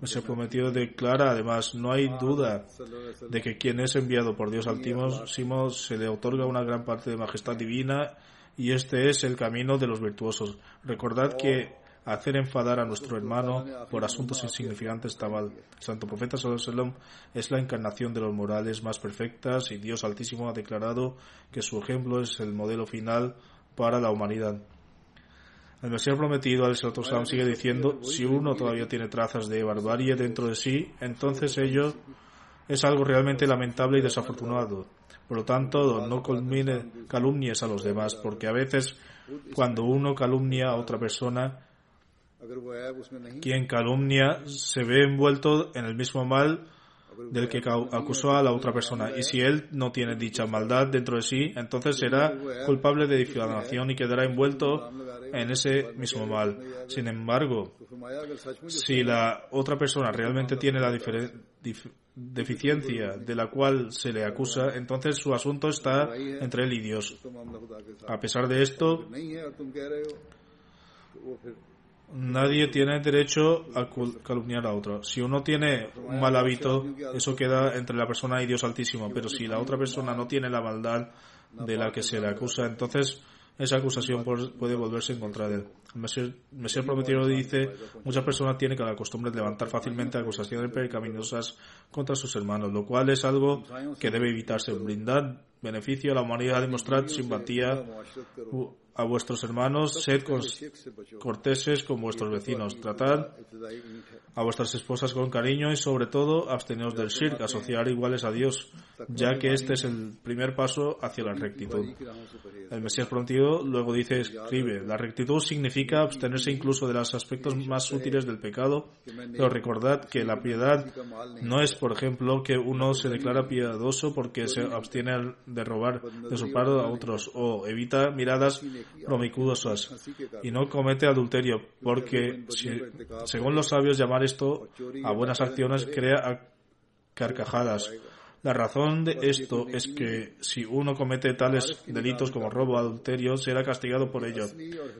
Mesías prometido declara además, no hay duda de que quien es enviado por Dios Altísimo se le otorga una gran parte de majestad divina y este es el camino de los virtuosos. Recordad que hacer enfadar a nuestro hermano por asuntos insignificantes mal. El Santo Profeta Salom es la encarnación de los morales más perfectas y Dios Altísimo ha declarado que su ejemplo es el modelo final para la humanidad. El Mesías prometido, al Salam, sigue diciendo, si uno todavía tiene trazas de barbarie dentro de sí, entonces ello es algo realmente lamentable y desafortunado. Por lo tanto, no calumnies a los demás, porque a veces cuando uno calumnia a otra persona, quien calumnia se ve envuelto en el mismo mal del que acusó a la otra persona. Y si él no tiene dicha maldad dentro de sí, entonces será culpable de difamación y quedará envuelto en ese mismo mal. Sin embargo, si la otra persona realmente tiene la deficiencia de la cual se le acusa, entonces su asunto está entre él y Dios. A pesar de esto, Nadie tiene derecho a calumniar a otro. Si uno tiene un mal hábito, eso queda entre la persona y Dios Altísimo. Pero si la otra persona no tiene la maldad de la que se le acusa, entonces esa acusación puede volverse en contra de él. El Mesías, prometido dice, muchas personas tienen la costumbre de levantar fácilmente acusaciones pecaminosas contra sus hermanos, lo cual es algo que debe evitarse. Brindar beneficio a la humanidad, demostrar simpatía a vuestros hermanos, sed corteses con vuestros vecinos, tratad a vuestras esposas con cariño y sobre todo absteneos del shirk, asociar iguales a Dios, ya que este es el primer paso hacia la rectitud. El Mesías prometido luego dice, escribe, la rectitud significa abstenerse incluso de los aspectos más útiles del pecado, pero recordad que la piedad no es, por ejemplo, que uno se declara piadoso porque se abstiene de robar de su paro a otros. o evita miradas promiscuosas. y no comete adulterio, porque según los sabios llamar esto a buenas acciones crea carcajadas. La razón de esto es que si uno comete tales delitos como robo o adulterio, será castigado por ello.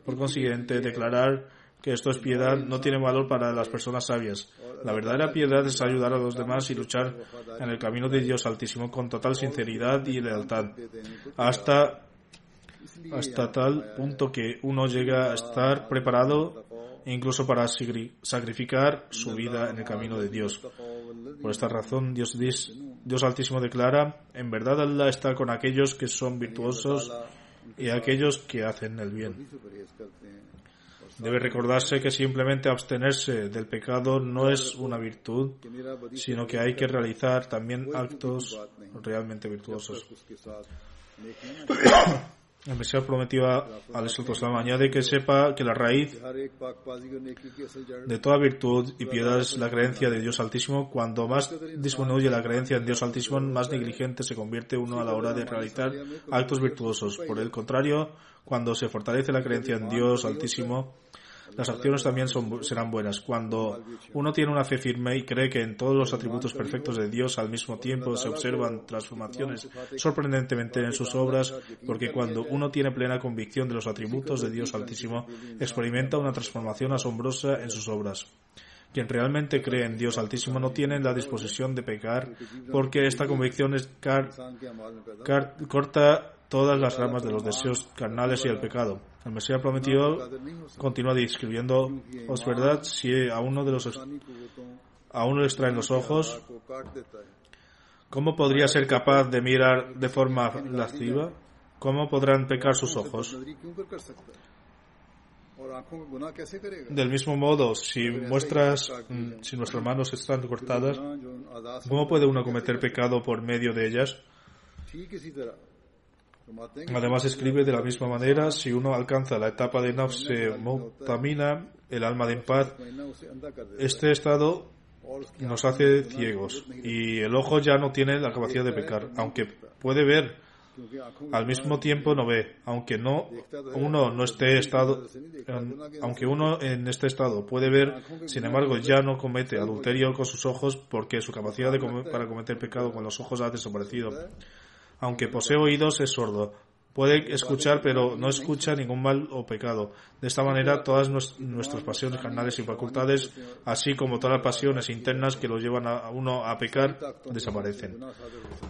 Por consiguiente, declarar que esto es piedad no tiene valor para las personas sabias. La verdadera piedad es ayudar a los demás y luchar en el camino de Dios Altísimo con total sinceridad y lealtad, hasta, hasta tal punto que uno llega a estar preparado incluso para sacrificar su vida en el camino de Dios. Por esta razón, Dios, Dios Altísimo declara, en verdad Allah está con aquellos que son virtuosos y aquellos que hacen el bien. Debe recordarse que simplemente abstenerse del pecado no es una virtud, sino que hay que realizar también actos realmente virtuosos. <coughs> El Mesías prometió al Islam añade que sepa que la raíz de toda virtud y piedad es la creencia de Dios Altísimo. Cuando más disminuye la creencia en Dios Altísimo, más negligente se convierte uno a la hora de realizar actos virtuosos. Por el contrario, cuando se fortalece la creencia en Dios Altísimo, las acciones también serán buenas. Cuando uno tiene una fe firme y cree que en todos los atributos perfectos de Dios al mismo tiempo se observan transformaciones sorprendentemente en sus obras, porque cuando uno tiene plena convicción de los atributos de Dios Altísimo, experimenta una transformación asombrosa en sus obras. Quien realmente cree en Dios Altísimo no tiene la disposición de pecar porque esta convicción corta todas las ramas de los deseos carnales y el pecado. El Mesías prometido continúa describiendo, os verdad, si a uno de los a uno le extraen los ojos, ¿cómo podría ser capaz de mirar de forma lasciva? ¿Cómo podrán pecar sus ojos? Del mismo modo, si muestras, mm, si nuestras manos están cortadas, ¿cómo puede uno cometer pecado por medio de ellas? Además escribe de la misma manera, si uno alcanza la etapa de nafse mutamina, el alma de en paz, este estado nos hace ciegos y el ojo ya no tiene la capacidad de pecar, aunque puede ver, al mismo tiempo no ve, aunque no uno no esté estado, aunque uno en este estado puede ver, sin embargo ya no comete adulterio con sus ojos porque su capacidad para cometer pecado con los ojos ha desaparecido aunque posee oídos, es sordo. Puede escuchar, pero no escucha ningún mal o pecado. De esta manera, todas nuestras pasiones carnales y facultades, así como todas las pasiones internas que lo llevan a uno a pecar, desaparecen.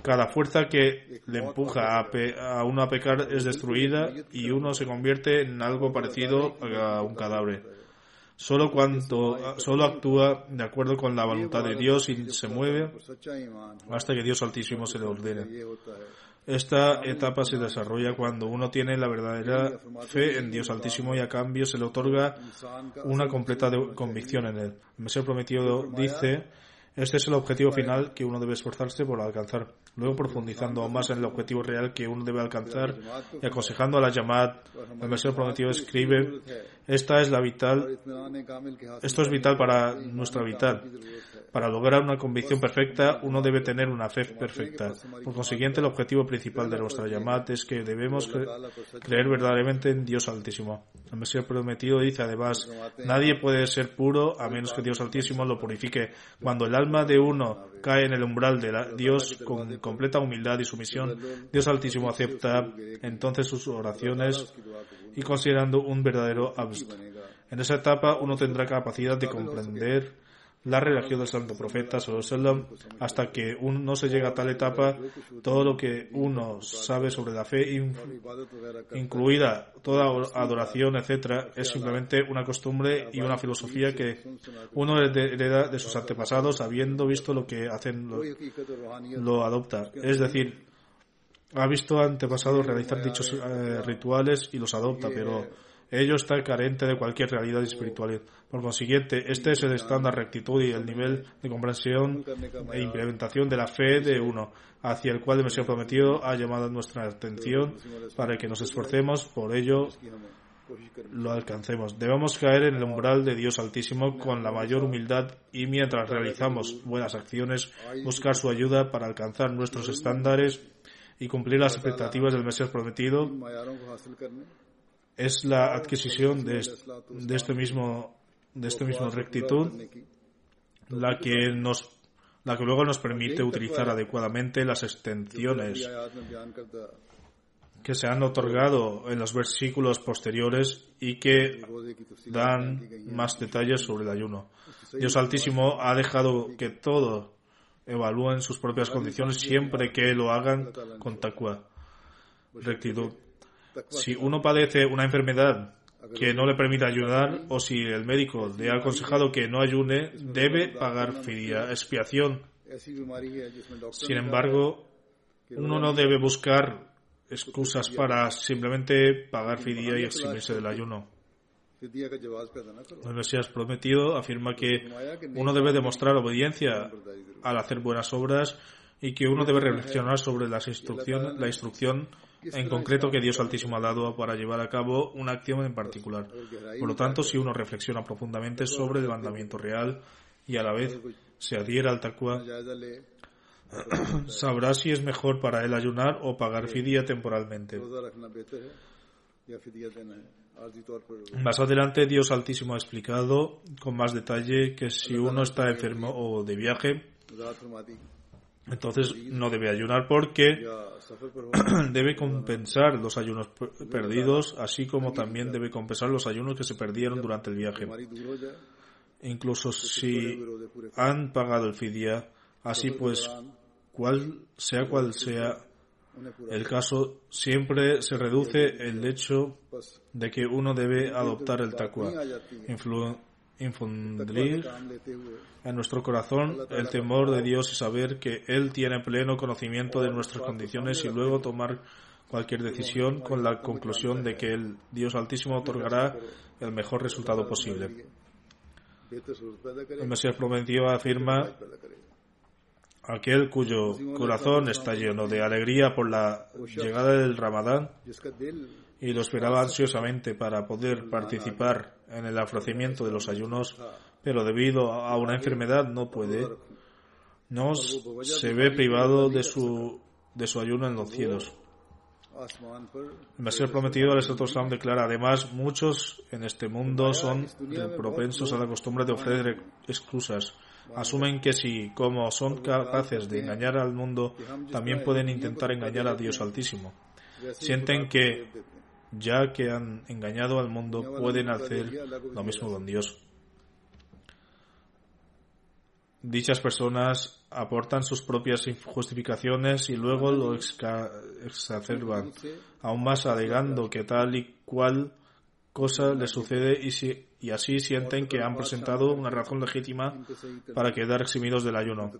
Cada fuerza que le empuja a, uno a pecar es destruida y uno se convierte en algo parecido a un cadáver. Solo cuando solo actúa de acuerdo con la voluntad de Dios y se mueve hasta que Dios Altísimo se le ordene. Esta etapa se desarrolla cuando uno tiene la verdadera fe en Dios Altísimo y a cambio se le otorga una completa convicción en Él. El Mesías prometido dice, este es el objetivo final que uno debe esforzarse por alcanzar. Luego, profundizando aún más en el objetivo real que uno debe alcanzar y aconsejando a la llamada, el Mesías prometido escribe, esta es la vital, esto es vital para nuestra vital. Para lograr una convicción perfecta, uno debe tener una fe perfecta. Por consiguiente, el objetivo principal de nuestra llamada es que debemos creer verdaderamente en Dios Altísimo. El Mesías prometido dice además, nadie puede ser puro a menos que Dios Altísimo lo purifique. Cuando el alma de uno cae en el umbral de Dios con completa humildad y sumisión, Dios Altísimo acepta entonces sus oraciones y considerando un verdadero abst. En esa etapa uno tendrá capacidad de comprender la religión del santo profeta hasta que uno no se llega a tal etapa todo lo que uno sabe sobre la fe incluida toda adoración etcétera es simplemente una costumbre y una filosofía que uno hereda de sus antepasados habiendo visto lo que hacen lo, adopta es decir ha visto antepasados realizar dichos eh, rituales y los adopta pero ello está carente de cualquier realidad espiritual. Por consiguiente, este es el estándar rectitud y el nivel de comprensión e implementación de la fe de uno, hacia el cual el Mesías prometido ha llamado nuestra atención para que nos esforcemos por ello lo alcancemos. Debemos caer en el umbral de Dios Altísimo con la mayor humildad y mientras realizamos buenas acciones, buscar su ayuda para alcanzar nuestros estándares y cumplir las expectativas del Mesías prometido es la adquisición de, de este mismo de este mismo rectitud la que nos la que luego nos permite utilizar adecuadamente las extensiones que se han otorgado en los versículos posteriores y que dan más detalles sobre el ayuno. Dios Altísimo ha dejado que todo evalúen sus propias condiciones siempre que lo hagan con taqwa, rectitud. Si uno padece una enfermedad que no le permite ayudar o si el médico le ha aconsejado que no ayune, debe pagar fidia, expiación. Sin embargo, uno no debe buscar excusas para simplemente pagar fidia y eximirse del ayuno. El Mesías prometido afirma que uno debe demostrar obediencia al hacer buenas obras y que uno debe reflexionar sobre las instrucción, la instrucción en concreto que Dios Altísimo ha dado para llevar a cabo una acción en particular. Por lo tanto, si uno reflexiona profundamente sobre el mandamiento real y a la vez se adhiera al taqwa, <clears throat> sabrá si es mejor para él ayunar o pagar fidia temporalmente. Más adelante Dios Altísimo ha explicado con más detalle que si uno está enfermo o de viaje, entonces no debe ayunar porque <clears throat> debe compensar los ayunos perdidos, así como también debe compensar los ayunos que se perdieron durante el viaje. Incluso si han pagado el fidia, así pues, cual sea cual sea el caso, siempre se reduce el hecho de que uno debe adoptar el taqwa, infundir en nuestro corazón el temor de Dios y saber que Él tiene pleno conocimiento de nuestras condiciones y luego tomar cualquier decisión con la conclusión de que el Dios Altísimo otorgará el mejor resultado posible. El Mesías prometido afirma aquel cuyo corazón está lleno de alegría por la llegada del Ramadán y lo esperaba ansiosamente para poder participar en el ofrecimiento de los ayunos, pero debido a una enfermedad no puede, no se ve privado de su, de su ayuno en los cielos. El Mesías prometido, al Islam, declara, además, muchos en este mundo son propensos a la costumbre de ofrecer excusas asumen que si, como son capaces de engañar al mundo, también pueden intentar engañar a Dios Altísimo. Sienten que, ya que han engañado al mundo, pueden hacer lo mismo con Dios. Dichas personas aportan sus propias justificaciones y luego lo exacerban, aún más alegando que tal y cual cosa les sucede y si y así sienten que han presentado una razón legítima para quedar eximidos del ayuno.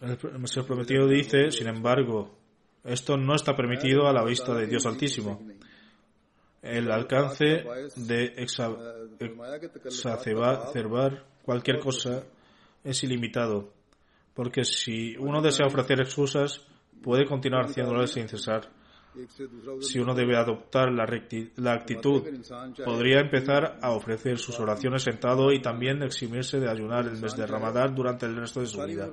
El Mesías prometido dice, sin embargo, esto no está permitido a la vista de Dios Altísimo. El alcance de exacerbar cualquier cosa es ilimitado, porque si uno desea ofrecer excusas, puede continuar haciéndolo sin cesar si uno debe adoptar la, la, actitud, podría empezar a ofrecer sus oraciones sentado y también eximirse de ayunar el mes de Ramadán durante el resto de su vida.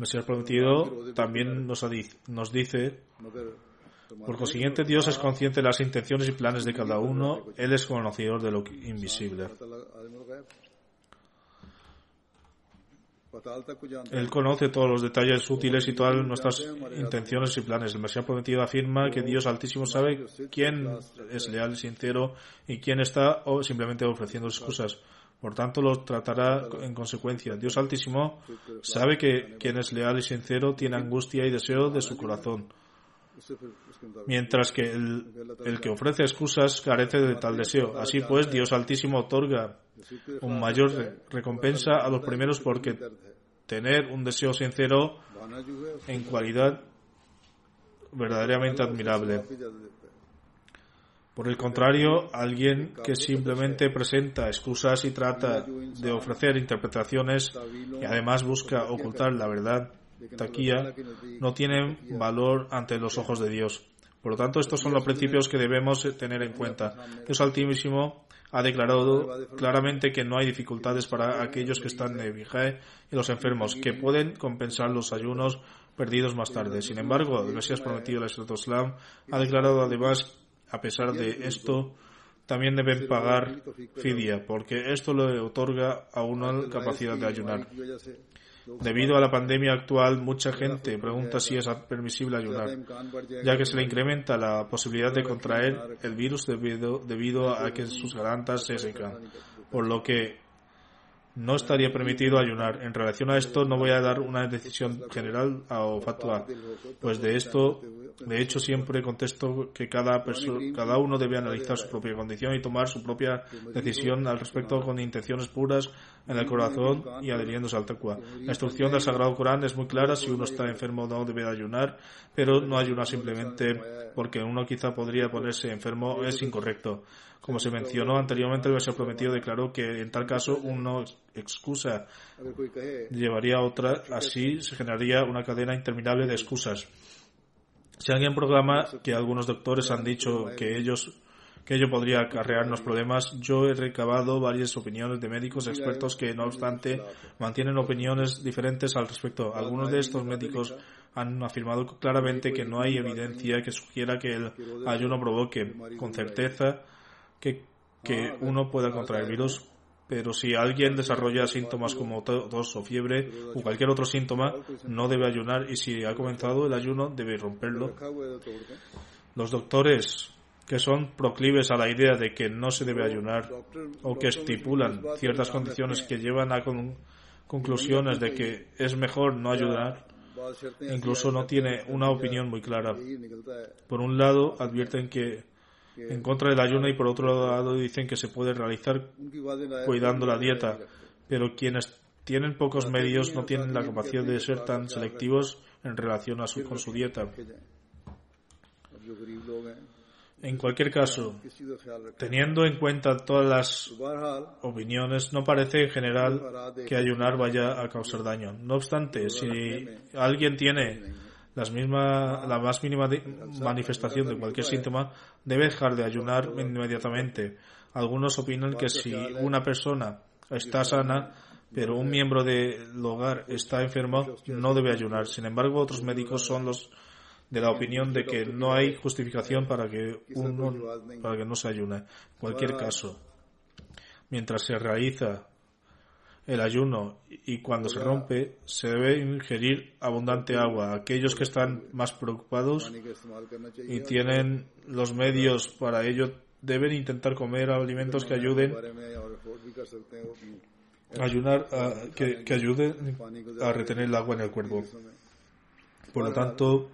Mesías prometido también nos, nos dice, por consiguiente, Dios es consciente de las intenciones y planes de cada uno, Él es conocedor de lo invisible. Él conoce todos los detalles útiles y todas nuestras intenciones y planes. El Mesías prometido afirma que Dios Altísimo sabe quién es leal y sincero y quién está o simplemente ofreciendo excusas. Por tanto, lo tratará en consecuencia. Dios Altísimo sabe que quien es leal y sincero tiene angustia y deseo de su corazón. Mientras que el, el que ofrece excusas carece de tal deseo. Así pues, Dios Altísimo otorga un mayor recompensa a los primeros porque tener un deseo sincero en cualidad verdaderamente admirable. Por el contrario, alguien que simplemente presenta excusas y trata de ofrecer interpretaciones y además busca ocultar la verdad, taquía, no tiene valor ante los ojos de Dios. Por lo tanto, estos son los principios que debemos tener en cuenta. Dios Altísimo ha declarado claramente que no hay dificultades para aquellos que están de viaje y los enfermos, que pueden compensar los ayunos perdidos más tarde. Sin embargo, el Mesías prometido, el Islam, ha declarado además, a pesar de esto, también deben pagar fidia, porque esto le otorga a uno capacidad de ayunar. Debido a la pandemia actual, mucha gente pregunta si es permisible ayudar, ya que se le incrementa la posibilidad de contraer el virus debido, debido a que sus gargantas se secan, por lo que no estaría permitido ayunar. En relación a esto, no voy a dar una decisión general o fatua, pues de esto, de hecho, siempre contesto que cada, cada uno debe analizar su propia condición y tomar su propia decisión al respecto con intenciones puras en el corazón y adheriéndose al taqwa. La instrucción del Sagrado Corán es muy clara, si uno está enfermo no debe ayunar, pero no ayunar simplemente porque uno quizá podría ponerse enfermo es incorrecto. Como se mencionó anteriormente, el verso prometido declaró que en tal caso uno excusa llevaría a otra, así se generaría una cadena interminable de excusas. Si alguien programa que algunos doctores han dicho que ellos que ello podría acarrearnos problemas, yo he recabado varias opiniones de médicos expertos que, no obstante, mantienen opiniones diferentes al respecto. Algunos de estos médicos han afirmado claramente que no hay evidencia que sugiera que el ayuno provoque con certeza que, que uno pueda contraer virus, pero si alguien desarrolla síntomas como tos o fiebre o cualquier otro síntoma, no debe ayunar y si ha comenzado el ayuno debe romperlo. Los doctores que son proclives a la idea de que no se debe ayunar o que estipulan ciertas condiciones que llevan a conclusiones de que es mejor no ayudar, incluso no tiene una opinión muy clara. Por un lado, advierten que en contra del ayuno y por otro lado dicen que se puede realizar cuidando la dieta, pero quienes tienen pocos medios no tienen la capacidad de ser tan selectivos en relación a su, con su dieta. En cualquier caso, teniendo en cuenta todas las opiniones, no parece en general que ayunar vaya a causar daño. No obstante, si alguien tiene las misma, la más mínima manifestación de cualquier síntoma, debe dejar de ayunar inmediatamente. Algunos opinan que si una persona está sana, pero un miembro del hogar está enfermo, no debe ayunar. Sin embargo, otros médicos son los de la opinión de que no hay justificación para que uno para que no se ayune. En cualquier caso, mientras se realiza el ayuno y cuando se rompe se debe ingerir abundante agua. Aquellos que están más preocupados y tienen los medios para ello deben intentar comer alimentos que ayuden a ayunar que, que ayuden a retener el agua en el cuerpo. Por lo tanto,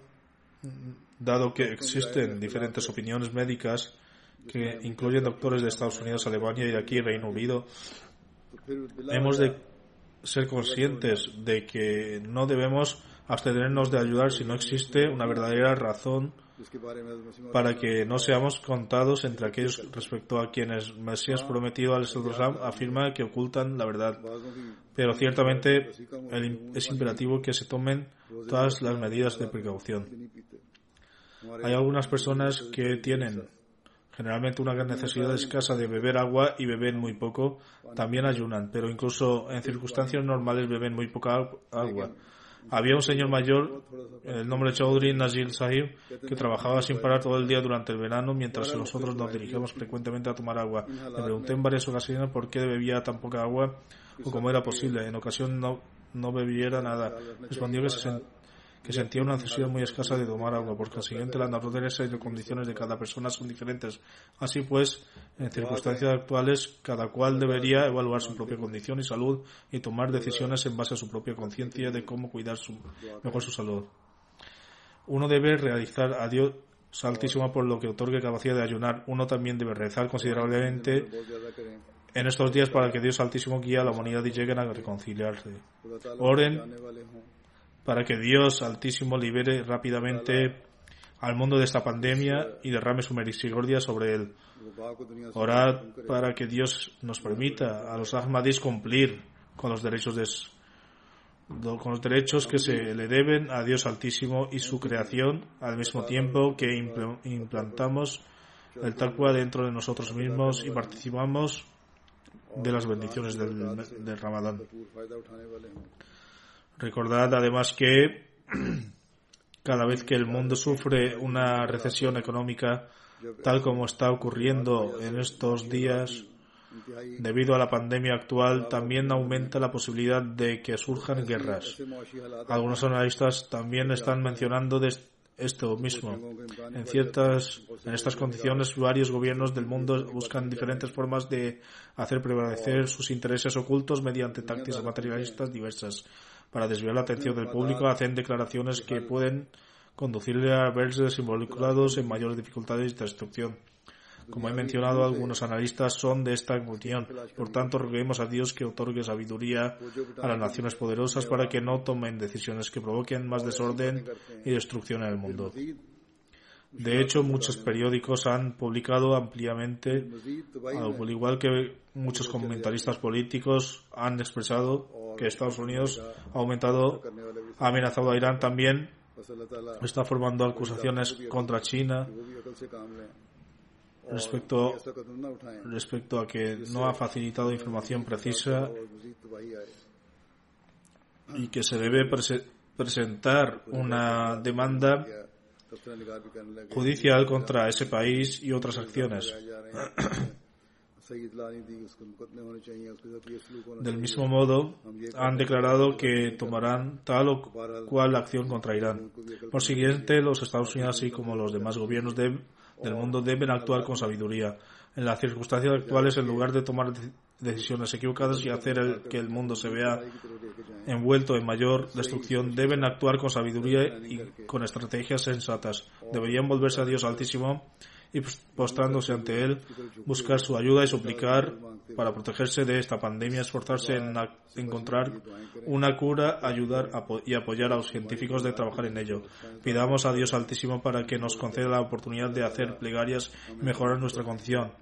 dado que existen diferentes opiniones médicas que incluyen doctores de Estados Unidos, Alemania y de aquí Reino Unido, hemos de ser conscientes de que no debemos abstenernos de ayudar si no existe una verdadera razón para que no seamos contados entre aquellos respecto a quienes Mesías prometido al Islam afirma que ocultan la verdad. Pero ciertamente es imperativo que se tomen todas las medidas de precaución. Hay algunas personas que tienen generalmente una gran necesidad escasa de beber agua y beben muy poco, también ayunan, pero incluso en circunstancias normales beben muy poca agua. Había un señor mayor, el nombre Chaudhry Nazir Sahib, que trabajaba sin parar todo el día durante el verano mientras nosotros nos dirigíamos frecuentemente a tomar agua. Le pregunté en varias ocasiones por qué bebía tan poca agua o cómo era posible. En ocasión no, no bebiera nada. Respondió que se, que sentía una necesidad muy escasa de tomar agua. Por consiguiente, las naturaleza y las condiciones de cada persona son diferentes. Así pues, en circunstancias actuales, cada cual debería evaluar su propia condición y salud y tomar decisiones en base a su propia conciencia de cómo cuidar su, mejor su salud. Uno debe realizar a Dios Altísimo por lo que otorgue capacidad de ayunar. Uno también debe rezar considerablemente en estos días para que Dios Altísimo guíe a la humanidad y lleguen a reconciliarse. Oren para que Dios Altísimo libere rápidamente al mundo de esta pandemia y derrame su misericordia sobre él. Orad para que Dios nos permita a los Ahmadis cumplir con los derechos de, con los derechos que se le deben a Dios Altísimo y su creación al mismo tiempo que implantamos el taqwa dentro de nosotros mismos y participamos de las bendiciones del, del Ramadán. Recordad además que <clears throat> cada vez que el mundo sufre una recesión económica, tal como está ocurriendo en estos días, debido a la pandemia actual, también aumenta la posibilidad de que surjan guerras. Algunos analistas también están mencionando esto mismo. En ciertas, en estas condiciones, varios gobiernos del mundo buscan diferentes formas de hacer prevalecer sus intereses ocultos mediante tácticas materialistas diversas. Para desviar la atención del público, hacen declaraciones que pueden conducirle a verse involucrados en mayores dificultades y destrucción. Como he mencionado, algunos analistas son de esta opinión. Por tanto, roguemos a Dios que otorgue sabiduría a las naciones poderosas para que no tomen decisiones que provoquen más desorden y destrucción en el mundo. De hecho, muchos periódicos han publicado ampliamente, al igual que muchos comentaristas políticos han expresado que Estados Unidos ha aumentado, ha amenazado a Irán también, está formando acusaciones contra China respecto, respecto a que no ha facilitado información precisa y que se debe presentar una demanda judicial contra ese país y otras acciones. <coughs> Del mismo modo, han declarado que tomarán tal o cual acción contra Irán. Por siguiente, los Estados Unidos, así como los demás gobiernos de del mundo deben actuar con sabiduría. En las circunstancias actuales, en lugar de tomar decisiones equivocadas y hacer que el mundo se vea envuelto en mayor destrucción, deben actuar con sabiduría y con estrategias sensatas. Deberían volverse a Dios Altísimo y postrándose ante Él, buscar su ayuda y suplicar para protegerse de esta pandemia, esforzarse en encontrar una cura, ayudar y apoyar a los científicos de trabajar en ello. Pidamos a Dios Altísimo para que nos conceda la oportunidad de hacer plegarias y mejorar nuestra condición.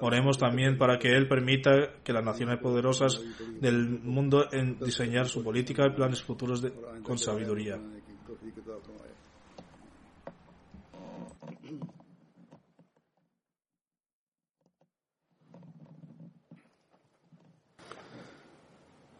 Oremos también para que Él permita que las naciones poderosas del mundo en diseñar su política y planes futuros con sabiduría.